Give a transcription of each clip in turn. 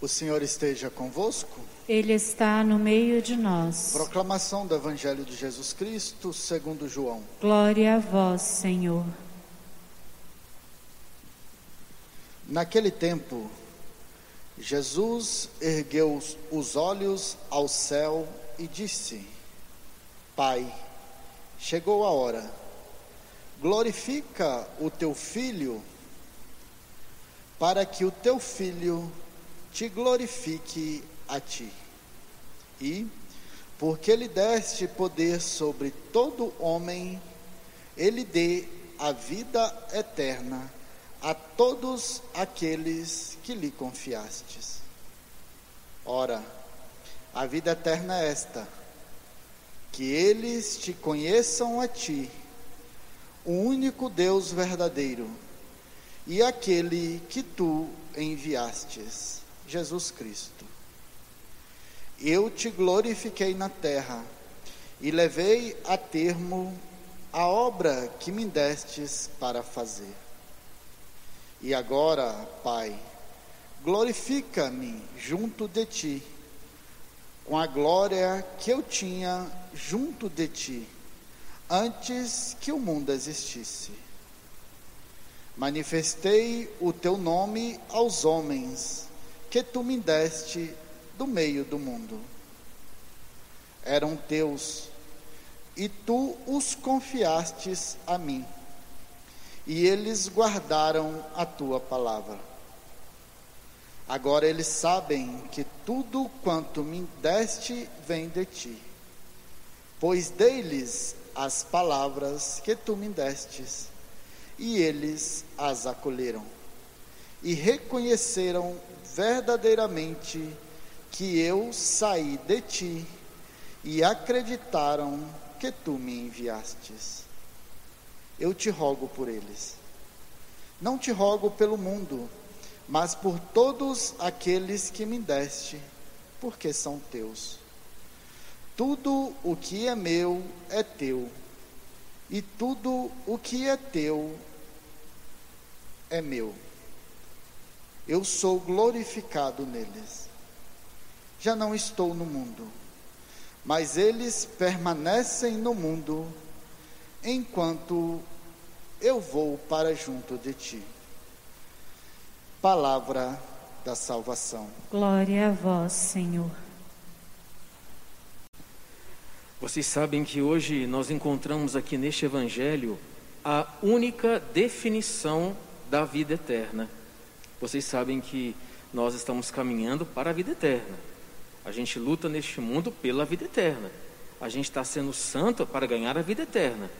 O Senhor esteja convosco. Ele está no meio de nós. Proclamação do Evangelho de Jesus Cristo, segundo João. Glória a vós, Senhor. Naquele tempo, Jesus ergueu os olhos ao céu e disse: Pai, chegou a hora. Glorifica o teu filho, para que o teu filho te glorifique a ti. E, porque lhe deste poder sobre todo homem, ele dê a vida eterna a todos aqueles que lhe confiastes. Ora, a vida eterna é esta: que eles te conheçam a ti, o único Deus verdadeiro, e aquele que tu enviastes Jesus Cristo. Eu te glorifiquei na terra e levei a termo a obra que me destes para fazer. E agora, Pai, glorifica-me junto de ti, com a glória que eu tinha junto de ti, antes que o mundo existisse. Manifestei o teu nome aos homens que tu me deste do meio do mundo. Eram teus, e tu os confiastes a mim, e eles guardaram a tua palavra. Agora eles sabem que tudo quanto me deste vem de ti, pois deles as palavras que tu me destes, e eles as acolheram, e reconheceram verdadeiramente que eu saí de ti e acreditaram que tu me enviastes. Eu te rogo por eles. Não te rogo pelo mundo, mas por todos aqueles que me deste, porque são teus. Tudo o que é meu é teu, e tudo o que é teu é meu eu sou glorificado neles. Já não estou no mundo, mas eles permanecem no mundo enquanto eu vou para junto de ti. Palavra da salvação. Glória a vós, Senhor. Vocês sabem que hoje nós encontramos aqui neste Evangelho a única definição da vida eterna. Vocês sabem que nós estamos caminhando para a vida eterna. A gente luta neste mundo pela vida eterna. A gente está sendo santo para ganhar a vida eterna.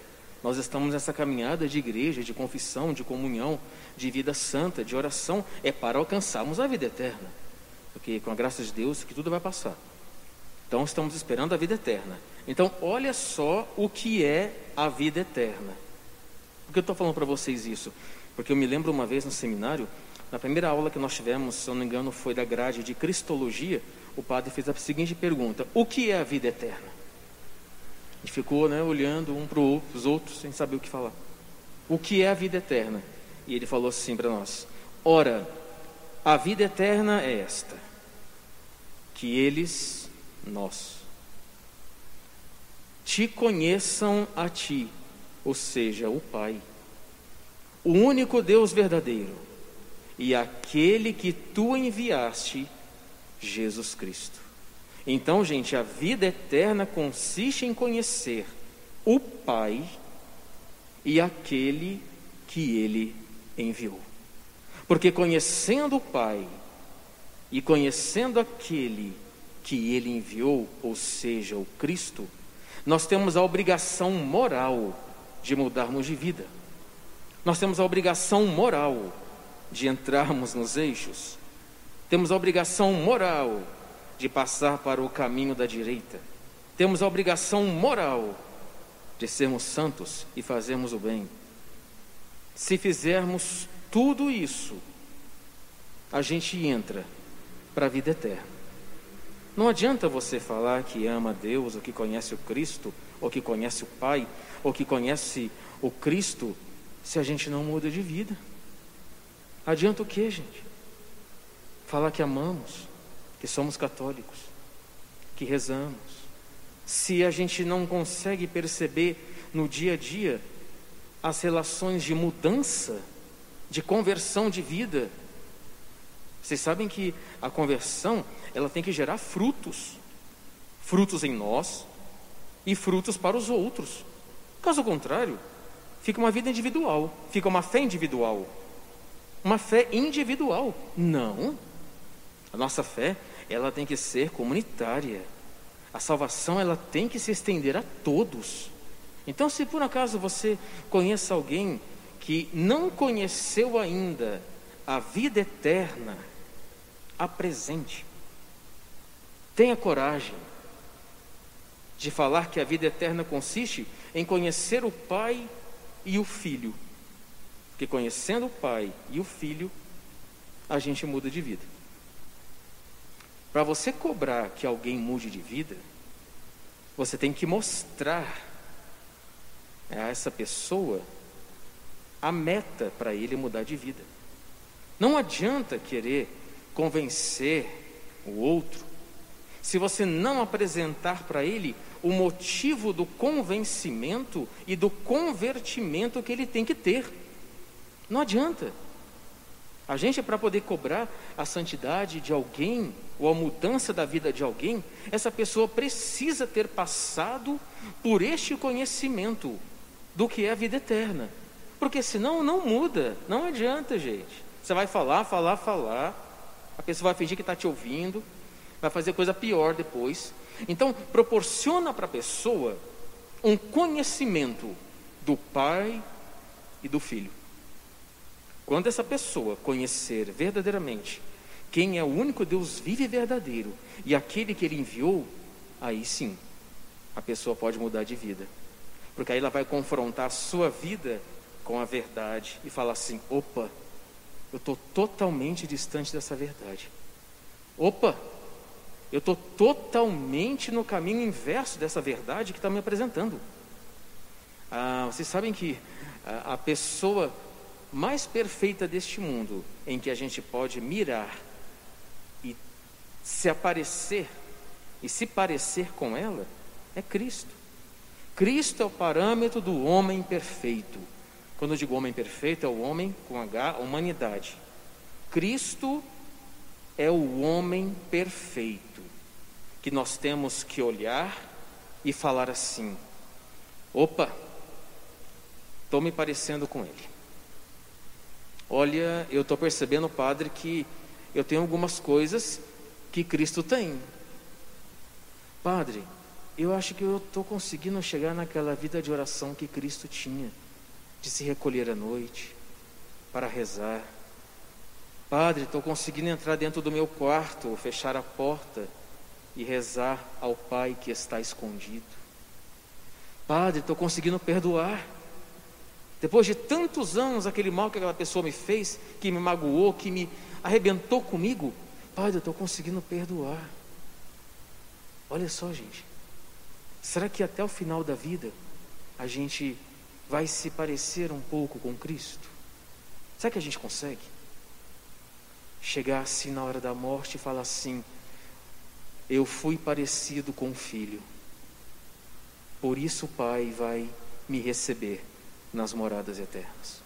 Nós estamos nessa caminhada de igreja, de confissão, de comunhão, de vida santa, de oração, é para alcançarmos a vida eterna. Porque com a graça de Deus que tudo vai passar. Então estamos esperando a vida eterna. Então olha só o que é a vida eterna. Por que eu estou falando para vocês isso? Porque eu me lembro uma vez no seminário na primeira aula que nós tivemos, se eu não me engano, foi da grade de Cristologia, o padre fez a seguinte pergunta: O que é a vida eterna? E ficou né, olhando um para os outros sem saber o que falar. O que é a vida eterna? E ele falou assim para nós: Ora, a vida eterna é esta, que eles, nós, te conheçam a ti, ou seja, o Pai, o único Deus verdadeiro e aquele que tu enviaste, Jesus Cristo. Então, gente, a vida eterna consiste em conhecer o Pai e aquele que ele enviou. Porque conhecendo o Pai e conhecendo aquele que ele enviou, ou seja, o Cristo, nós temos a obrigação moral de mudarmos de vida. Nós temos a obrigação moral de entrarmos nos eixos, temos a obrigação moral de passar para o caminho da direita, temos a obrigação moral de sermos santos e fazermos o bem. Se fizermos tudo isso, a gente entra para a vida eterna. Não adianta você falar que ama Deus, ou que conhece o Cristo, ou que conhece o Pai, ou que conhece o Cristo, se a gente não muda de vida. Adianta o que, gente? falar que amamos, que somos católicos, que rezamos. Se a gente não consegue perceber no dia a dia as relações de mudança, de conversão de vida, vocês sabem que a conversão, ela tem que gerar frutos. Frutos em nós e frutos para os outros. Caso contrário, fica uma vida individual, fica uma fé individual. Uma fé individual. Não. A nossa fé, ela tem que ser comunitária. A salvação, ela tem que se estender a todos. Então, se por acaso você conhece alguém que não conheceu ainda a vida eterna, apresente. Tenha coragem de falar que a vida eterna consiste em conhecer o Pai e o Filho. Porque conhecendo o Pai e o Filho, a gente muda de vida. Para você cobrar que alguém mude de vida, você tem que mostrar a essa pessoa a meta para ele mudar de vida. Não adianta querer convencer o outro se você não apresentar para ele o motivo do convencimento e do convertimento que ele tem que ter. Não adianta. A gente, para poder cobrar a santidade de alguém, ou a mudança da vida de alguém, essa pessoa precisa ter passado por este conhecimento do que é a vida eterna. Porque senão não muda, não adianta, gente. Você vai falar, falar, falar, a pessoa vai fingir que está te ouvindo, vai fazer coisa pior depois. Então, proporciona para a pessoa um conhecimento do Pai e do Filho. Quando essa pessoa conhecer verdadeiramente quem é o único Deus vivo e verdadeiro e aquele que ele enviou, aí sim a pessoa pode mudar de vida. Porque aí ela vai confrontar a sua vida com a verdade e falar assim: opa, eu estou totalmente distante dessa verdade. Opa, eu estou totalmente no caminho inverso dessa verdade que está me apresentando. Ah, vocês sabem que a, a pessoa mais perfeita deste mundo, em que a gente pode mirar e se aparecer e se parecer com ela, é Cristo. Cristo é o parâmetro do homem perfeito. Quando eu digo homem perfeito, é o homem com H, humanidade. Cristo é o homem perfeito, que nós temos que olhar e falar assim: opa, estou me parecendo com ele. Olha, eu estou percebendo, padre, que eu tenho algumas coisas que Cristo tem. Padre, eu acho que eu estou conseguindo chegar naquela vida de oração que Cristo tinha de se recolher à noite para rezar. Padre, estou conseguindo entrar dentro do meu quarto, fechar a porta e rezar ao Pai que está escondido. Padre, estou conseguindo perdoar. Depois de tantos anos, aquele mal que aquela pessoa me fez, que me magoou, que me arrebentou comigo, Padre, eu estou conseguindo perdoar. Olha só, gente. Será que até o final da vida a gente vai se parecer um pouco com Cristo? Será que a gente consegue? Chegar assim na hora da morte e falar assim: Eu fui parecido com o filho, por isso o Pai vai me receber nas moradas eternas.